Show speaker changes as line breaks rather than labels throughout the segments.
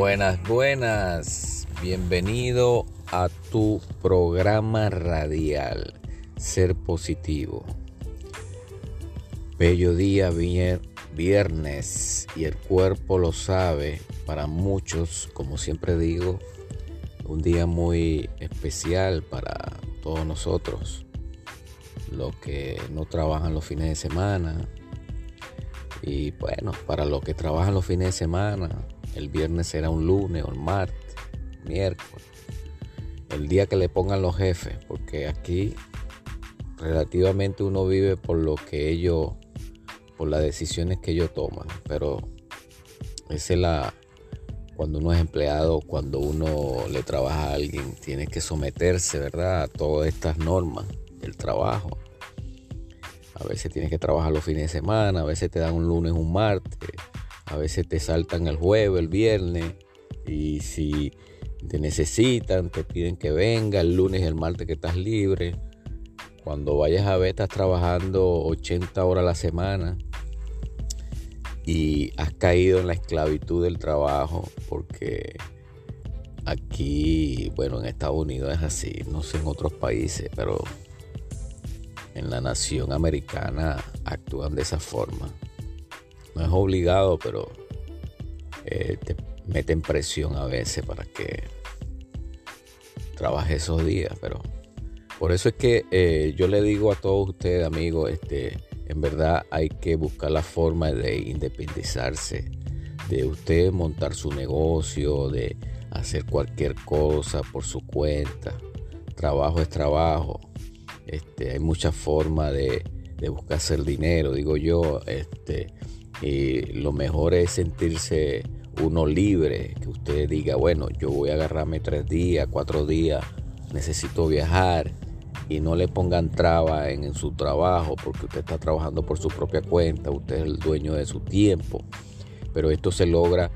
Buenas, buenas. Bienvenido a tu programa radial, Ser Positivo. Bello día, viernes, y el cuerpo lo sabe. Para muchos, como siempre digo, un día muy especial para todos nosotros, los que no trabajan los fines de semana. Y bueno, para los que trabajan los fines de semana, el viernes será un lunes o el martes, miércoles. El día que le pongan los jefes, porque aquí relativamente uno vive por lo que ellos, por las decisiones que ellos toman. Pero es la, cuando uno es empleado, cuando uno le trabaja a alguien, tiene que someterse, ¿verdad? A todas estas normas del trabajo. A veces tienes que trabajar los fines de semana, a veces te dan un lunes, un martes, a veces te saltan el jueves, el viernes. Y si te necesitan, te piden que venga el lunes, el martes que estás libre. Cuando vayas a ver, estás trabajando 80 horas a la semana y has caído en la esclavitud del trabajo porque aquí, bueno, en Estados Unidos es así, no sé en otros países, pero en la nación americana actúan de esa forma no es obligado, pero eh, te meten presión a veces para que trabaje esos días. Pero por eso es que eh, yo le digo a todos ustedes, amigos, este, en verdad hay que buscar la forma de independizarse, de usted montar su negocio, de hacer cualquier cosa por su cuenta. Trabajo es trabajo. Este, hay muchas formas de, de buscar hacer dinero, digo yo. Este, y lo mejor es sentirse uno libre, que usted diga, bueno, yo voy a agarrarme tres días, cuatro días, necesito viajar y no le pongan traba en, en, su trabajo porque usted está trabajando por su propia cuenta, usted es el dueño de su tiempo. Pero esto se logra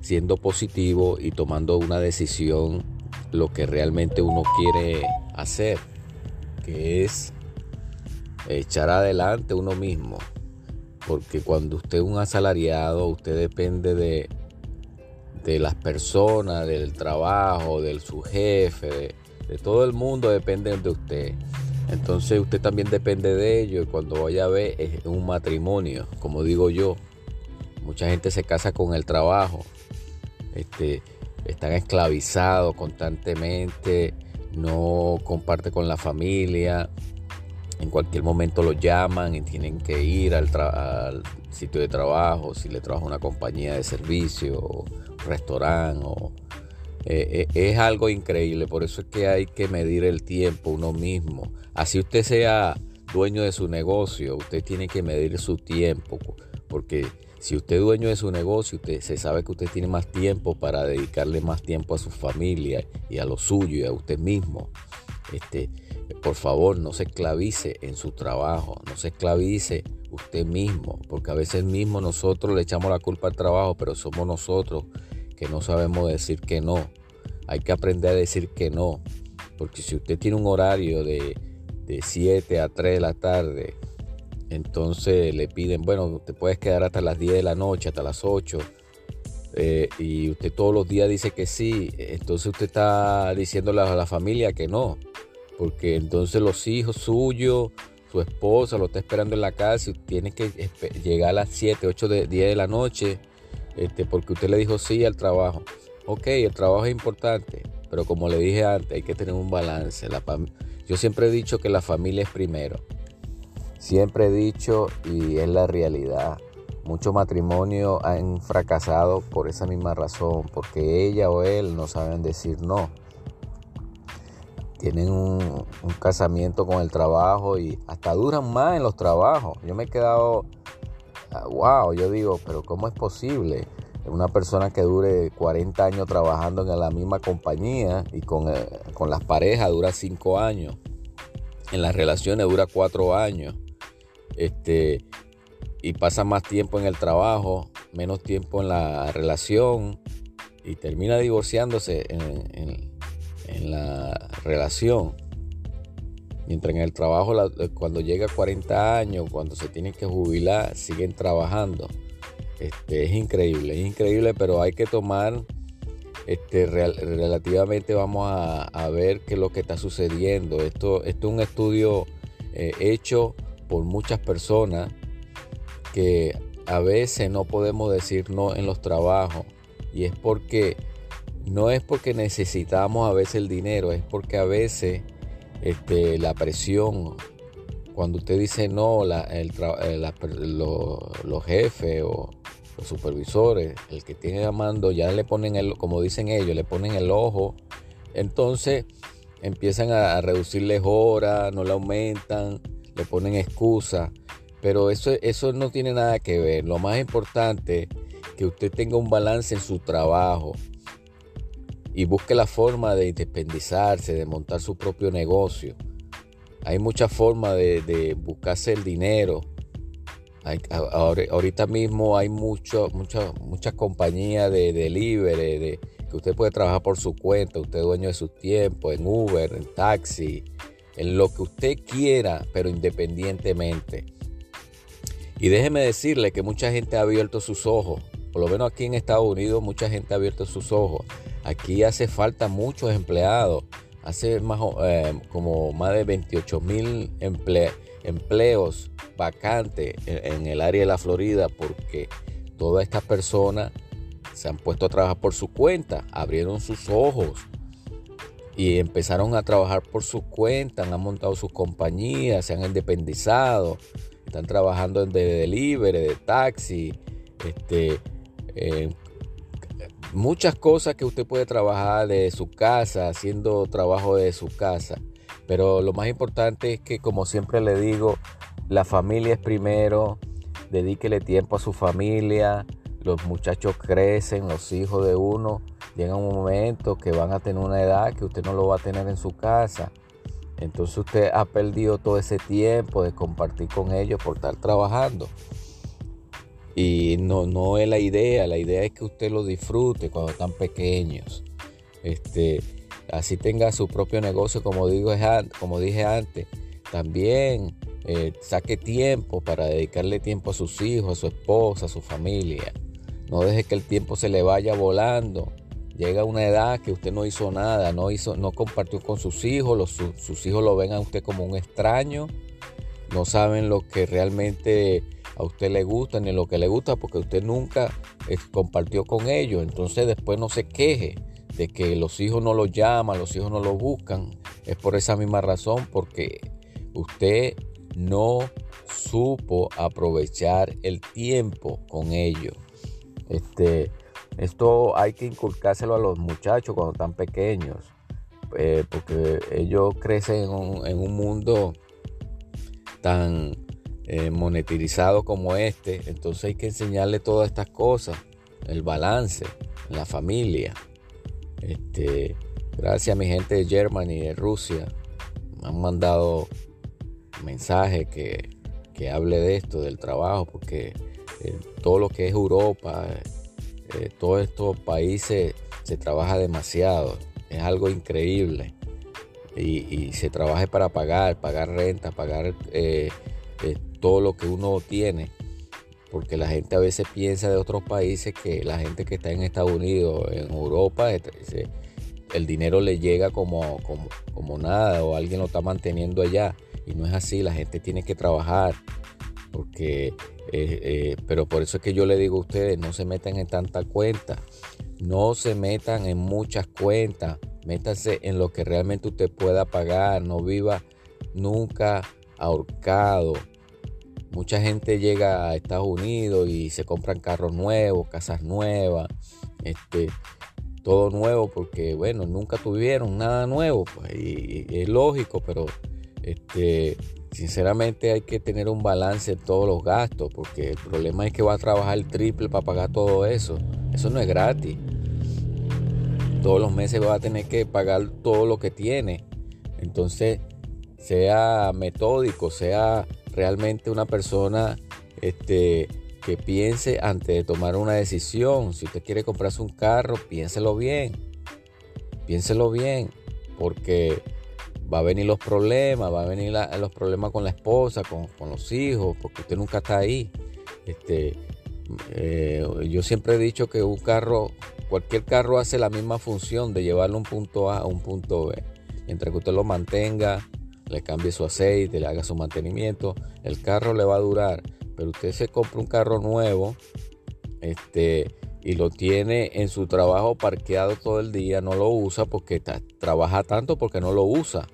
siendo positivo y tomando una decisión lo que realmente uno quiere hacer, que es echar adelante uno mismo, porque cuando usted es un asalariado, usted depende de, de las personas, del trabajo, de su jefe, de, todo el mundo depende de usted. Entonces usted también depende de ello y cuando vaya a ver es un matrimonio, como digo yo. Mucha gente se casa con el trabajo, este, están esclavizados constantemente, no comparte con la familia, en cualquier momento lo llaman y tienen que ir al, sitio de trabajo, si le trabaja una compañía de servicio, o restaurante, o, eh, eh, es algo increíble, por eso es que hay que medir el tiempo uno mismo. Así usted sea dueño de su negocio, usted tiene que medir su tiempo, porque si usted es dueño de su negocio, usted se sabe que usted tiene más tiempo para dedicarle más tiempo a su familia y a lo suyo y a usted mismo. Este, por favor, no se esclavice en su trabajo, no se esclavice usted mismo, porque a veces mismo nosotros le echamos la culpa al trabajo, pero somos nosotros que no sabemos decir que no. Hay que aprender a decir que no, porque si usted tiene un horario de, de 7 a 3 de la tarde, entonces le piden, bueno, te puedes quedar hasta las 10 de la noche, hasta las 8, eh, y usted todos los días dice que sí, entonces usted está diciéndole a la familia que no porque entonces los hijos suyos, su esposa lo está esperando en la casa y tiene que llegar a las 7, 8, de, 10 de la noche, este, porque usted le dijo sí al trabajo. Ok, el trabajo es importante, pero como le dije antes, hay que tener un balance. La, yo siempre he dicho que la familia es primero. Siempre he dicho y es la realidad. Muchos matrimonios han fracasado por esa misma razón, porque ella o él no saben decir no tienen un, casamiento con el trabajo y hasta duran más en los trabajos. Yo me he quedado, wow, ah, yo digo, pero ¿cómo es posible? Una persona que dure 40 años trabajando en la misma compañía y con, eh, con las parejas dura 5 años. En las relaciones dura 4 años. Este, y pasa más tiempo en el trabajo, menos tiempo en la relación y termina divorciándose en, en en la relación. Mientras en el trabajo, cuando llega a 40 años, cuando se tienen que jubilar, siguen trabajando. Este, es increíble, es increíble, pero hay que tomar este, relativamente vamos a, ver qué es lo que está sucediendo. Esto, esto es un estudio eh, hecho por muchas personas que a veces no podemos decir no en los trabajos y es porque no es porque necesitamos a veces el dinero, es porque a veces este, la presión, cuando usted dice no, el, eh, los jefes o los supervisores, el que tiene a mando, ya le ponen el, como dicen ellos, le ponen el ojo. Entonces empiezan a, reducirles horas, no le aumentan, le ponen excusas. Pero eso, eso no tiene nada que ver. Lo más importante que usted tenga un balance en su trabajo y busque la forma de independizarse, de montar su propio negocio. Hay muchas formas de, buscarse el dinero ahorita mismo hay muchas compañías de delivery, de, que usted puede trabajar por su cuenta, usted es dueño de su tiempo, en Uber, en taxi, en lo que usted quiera, pero independientemente. Y déjeme decirle que mucha gente ha abierto sus ojos, por lo menos aquí en Estados Unidos mucha gente ha abierto sus ojos. Aquí hace falta muchos empleados, hace eh, como más de 28 mil empleos vacante en, el área de la Florida porque todas estas personas se han puesto a trabajar por su cuenta, abrieron sus ojos y empezaron a trabajar por su cuenta, han montado sus compañías, se han independizado, están trabajando en de delivery, de taxi, este, muchas cosas que usted puede trabajar de su casa, haciendo trabajo de su casa. Pero lo más importante es que, como siempre le digo, la familia es primero, dedíquele tiempo a su familia, los muchachos crecen, los hijos de uno, llega un momento que van a tener una edad que usted no lo va a tener en su casa. Entonces usted ha perdido todo ese tiempo de compartir con ellos por estar trabajando. Y no, no es la idea, la idea es que usted lo disfrute cuando están pequeños. Este, así tenga su propio negocio, como, digo, como dije antes. También eh, saque tiempo para dedicarle tiempo a sus hijos, a su esposa, a su familia. No deje que el tiempo se le vaya volando. Llega una edad que usted no hizo nada, no, hizo, no compartió con sus hijos, sus hijos lo ven a usted como un extraño, no saben lo que realmente a usted le gusta ni lo que le gusta porque usted nunca eh, compartió con ellos. Entonces después no se queje de que los hijos no lo llaman, los hijos no lo buscan. Es por esa misma razón porque usted no supo aprovechar el tiempo con ellos. Este, esto hay que inculcárselo a los muchachos cuando están pequeños, eh, porque ellos crecen en un, mundo tan eh, monetizado como este, entonces hay que enseñarle todas estas cosas, el balance, la familia. Este, gracias a mi gente de Germany, de Rusia, me han mandado mensaje que, hable de esto, del trabajo, porque eh, todo lo que es Europa, eh, todos estos países se trabaja demasiado, es algo increíble. Y, se trabaja para pagar, pagar renta, pagar todo lo que uno tiene. Porque la gente a veces piensa de otros países que la gente que está en Estados Unidos, en Europa, el dinero le llega como, como, como nada o alguien lo está manteniendo allá. Y no es así, la gente tiene que trabajar. Porque, eh, eh, pero por eso es que yo le digo a ustedes, no se metan en tanta cuenta. No se metan en muchas cuentas. Métanse en lo que realmente usted pueda pagar. No viva nunca ahorcado. Mucha gente llega a Estados Unidos y se compran carros nuevos, casas nuevas, este, todo nuevo porque, bueno, nunca tuvieron nada nuevo. Pues, y es lógico, pero este, sinceramente hay que tener un balance en todos los gastos, porque el problema es que va a trabajar triple para pagar todo eso. Eso no es gratis. Todos los meses va a tener que pagar todo lo que tiene. Entonces, sea metódico, sea realmente una persona este, que piense antes de tomar una decisión. Si usted quiere comprarse un carro, piénselo bien. Piénselo bien, porque va a venir los problemas, va a venir los problemas con la esposa, con, los hijos, porque usted nunca está ahí. Este, eh, yo siempre he dicho que un carro cualquier carro hace la misma función de llevarlo a un punto A a un punto B. Mientras que usted lo mantenga, le cambie su aceite, le haga su mantenimiento, el carro le va a durar. Pero usted se compra un carro nuevo, este, y lo tiene en su trabajo parqueado todo el día, no lo usa porque trabaja tanto porque no lo usa,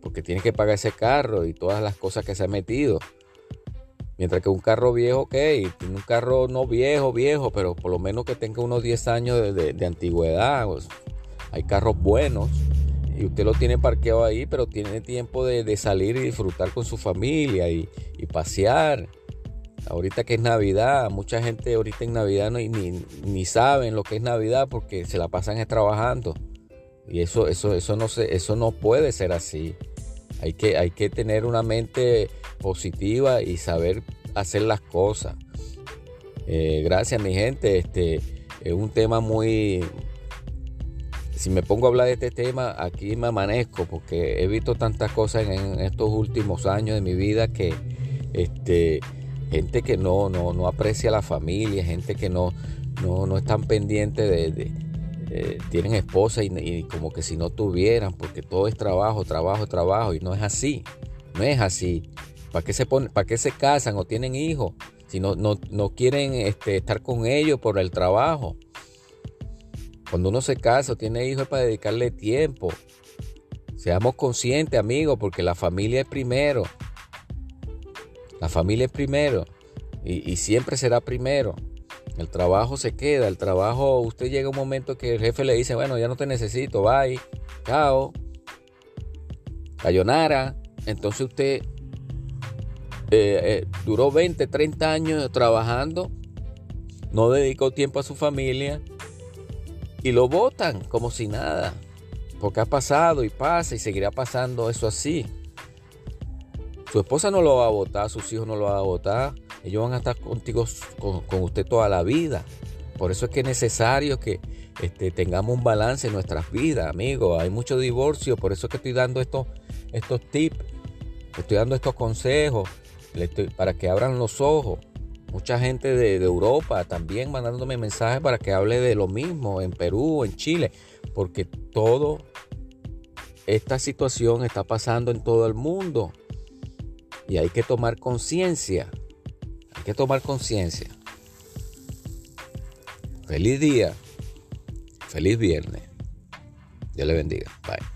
porque tiene que pagar ese carro y todas las cosas que se ha metido. Mientras que un carro viejo, ok, tiene un carro no viejo, viejo, pero por lo menos que tenga unos 10 años de, antigüedad. Pues, hay carros buenos y usted lo tiene parqueado ahí, pero tiene tiempo de, salir y disfrutar con su familia y, pasear. Ahorita que es Navidad, mucha gente ahorita en Navidad no, ni, ni saben lo que es Navidad porque se la pasan trabajando. Y eso, eso, eso, no, se, eso no puede ser así. Hay que, hay que tener una mente positiva y saber hacer las cosas. Eh, gracias mi gente. Este es un tema muy... Si me pongo a hablar de este tema, aquí me amanezco porque he visto tantas cosas en, estos últimos años de mi vida que este, gente que no, no, no aprecia la familia, gente que no, no, no están pendientes de, eh, tienen esposa y, como que si no tuvieran, porque todo es trabajo, trabajo, trabajo, y no es así, no es así. ¿Para qué se, para se casan o tienen hijos? Si no, no, quieren este, estar con ellos por el trabajo. Cuando uno se casa o tiene hijos es para dedicarle tiempo. Seamos conscientes, amigos, porque la familia es primero. La familia es primero. Y, siempre será primero. El trabajo se queda. El trabajo, usted llega un momento que el jefe le dice, bueno, ya no te necesito, bye, chao. Sayonara. Entonces usted eh, eh, duró 20, 30 años trabajando, no dedicó tiempo a su familia y lo votan como si nada, porque ha pasado y pasa y seguirá pasando eso así. Su esposa no lo va a votar, sus hijos no lo van a votar, ellos van a estar contigo, con, usted toda la vida. Por eso es que es necesario que este, tengamos un balance en nuestras vidas, amigos. Hay mucho divorcio, por eso es que estoy dando estos, estos tips, estoy dando estos consejos para que abran los ojos. Mucha gente de, Europa también mandándome mensajes para que hable de lo mismo en Perú, en Chile, porque todo esta situación está pasando en todo el mundo y hay que tomar conciencia. Hay que tomar conciencia. Feliz día. Feliz viernes. Dios le bendiga. Bye.